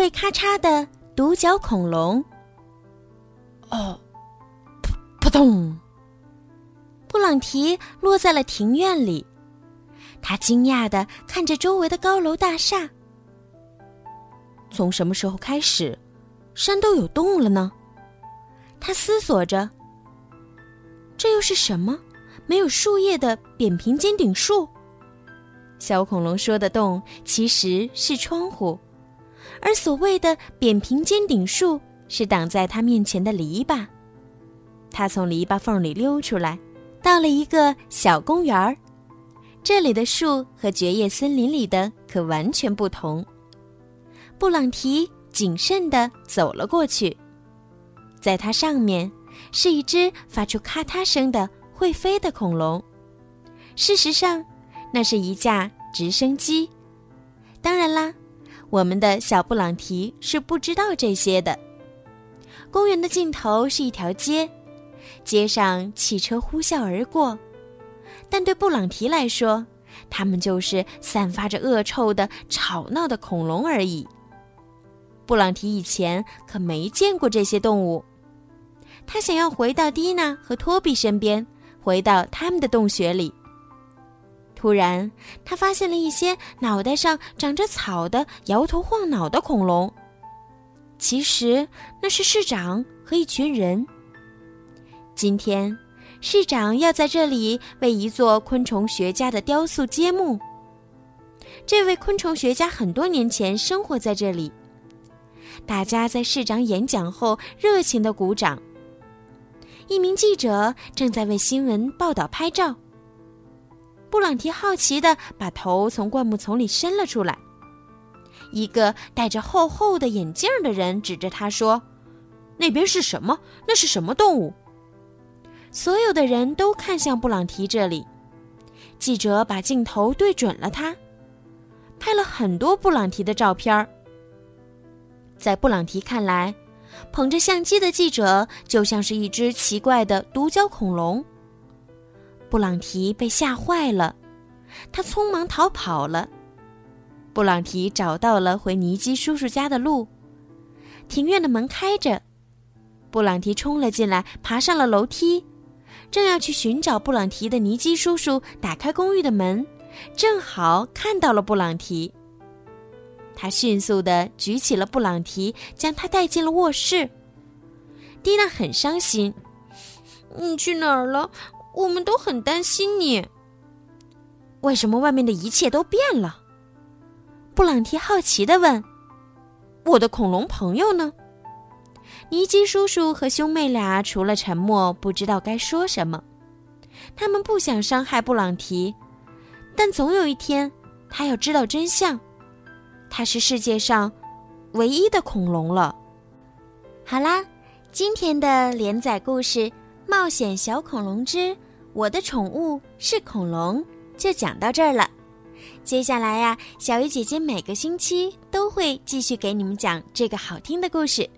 会咔嚓的独角恐龙。哦，扑扑通！布朗提落在了庭院里，他惊讶的看着周围的高楼大厦。从什么时候开始，山都有洞了呢？他思索着。这又是什么？没有树叶的扁平尖顶树？小恐龙说的“洞”其实是窗户。而所谓的扁平尖顶树是挡在他面前的篱笆。他从篱笆缝里溜出来，到了一个小公园儿。这里的树和绝叶森林里的可完全不同。布朗提谨慎地走了过去，在它上面是一只发出咔嗒声的会飞的恐龙。事实上，那是一架直升机。当然啦。我们的小布朗提是不知道这些的。公园的尽头是一条街，街上汽车呼啸而过，但对布朗提来说，它们就是散发着恶臭的吵闹的恐龙而已。布朗提以前可没见过这些动物，他想要回到蒂娜和托比身边，回到他们的洞穴里。突然，他发现了一些脑袋上长着草的、摇头晃脑的恐龙。其实那是市长和一群人。今天，市长要在这里为一座昆虫学家的雕塑揭幕。这位昆虫学家很多年前生活在这里。大家在市长演讲后热情的鼓掌。一名记者正在为新闻报道拍照。布朗提好奇地把头从灌木丛里伸了出来。一个戴着厚厚的眼镜的人指着他说：“那边是什么？那是什么动物？”所有的人都看向布朗提这里。记者把镜头对准了他，拍了很多布朗提的照片。在布朗提看来，捧着相机的记者就像是一只奇怪的独角恐龙。布朗提被吓坏了，他匆忙逃跑了。布朗提找到了回尼基叔叔家的路，庭院的门开着，布朗提冲了进来，爬上了楼梯。正要去寻找布朗提的尼基叔叔打开公寓的门，正好看到了布朗提。他迅速地举起了布朗提，将他带进了卧室。蒂娜很伤心：“你去哪儿了？我们都很担心你。为什么外面的一切都变了？”布朗提好奇地问：“我的恐龙朋友呢？”尼基叔叔和兄妹俩除了沉默，不知道该说什么。他们不想伤害布朗提，但总有一天，他要知道真相。他是世界上唯一的恐龙了。好啦，今天的连载故事《冒险小恐龙之我的宠物是恐龙》就讲到这儿了。接下来呀，小鱼姐姐每个星期都会继续给你们讲这个好听的故事。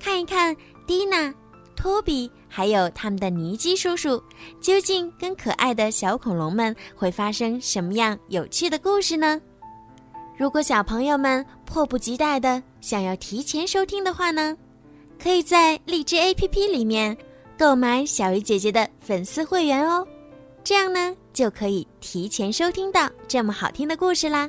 看一看蒂娜、托比还有他们的尼基叔叔，究竟跟可爱的小恐龙们会发生什么样有趣的故事呢？如果小朋友们迫不及待的想要提前收听的话呢，可以在荔枝 APP 里面购买小鱼姐姐的粉丝会员哦，这样呢就可以提前收听到这么好听的故事啦。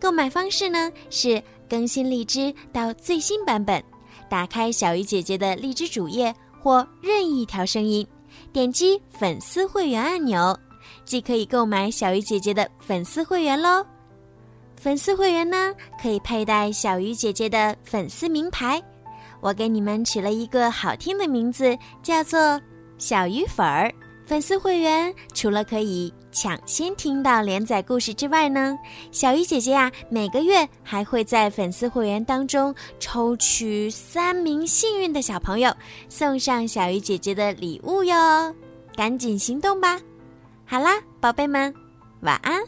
购买方式呢是更新荔枝到最新版本。打开小鱼姐姐的荔枝主页或任意一条声音，点击粉丝会员按钮，即可以购买小鱼姐姐的粉丝会员喽。粉丝会员呢，可以佩戴小鱼姐姐的粉丝名牌，我给你们取了一个好听的名字，叫做小鱼粉儿。粉丝会员除了可以抢先听到连载故事之外呢，小鱼姐姐呀，每个月还会在粉丝会员当中抽取三名幸运的小朋友，送上小鱼姐姐的礼物哟，赶紧行动吧！好啦，宝贝们，晚安。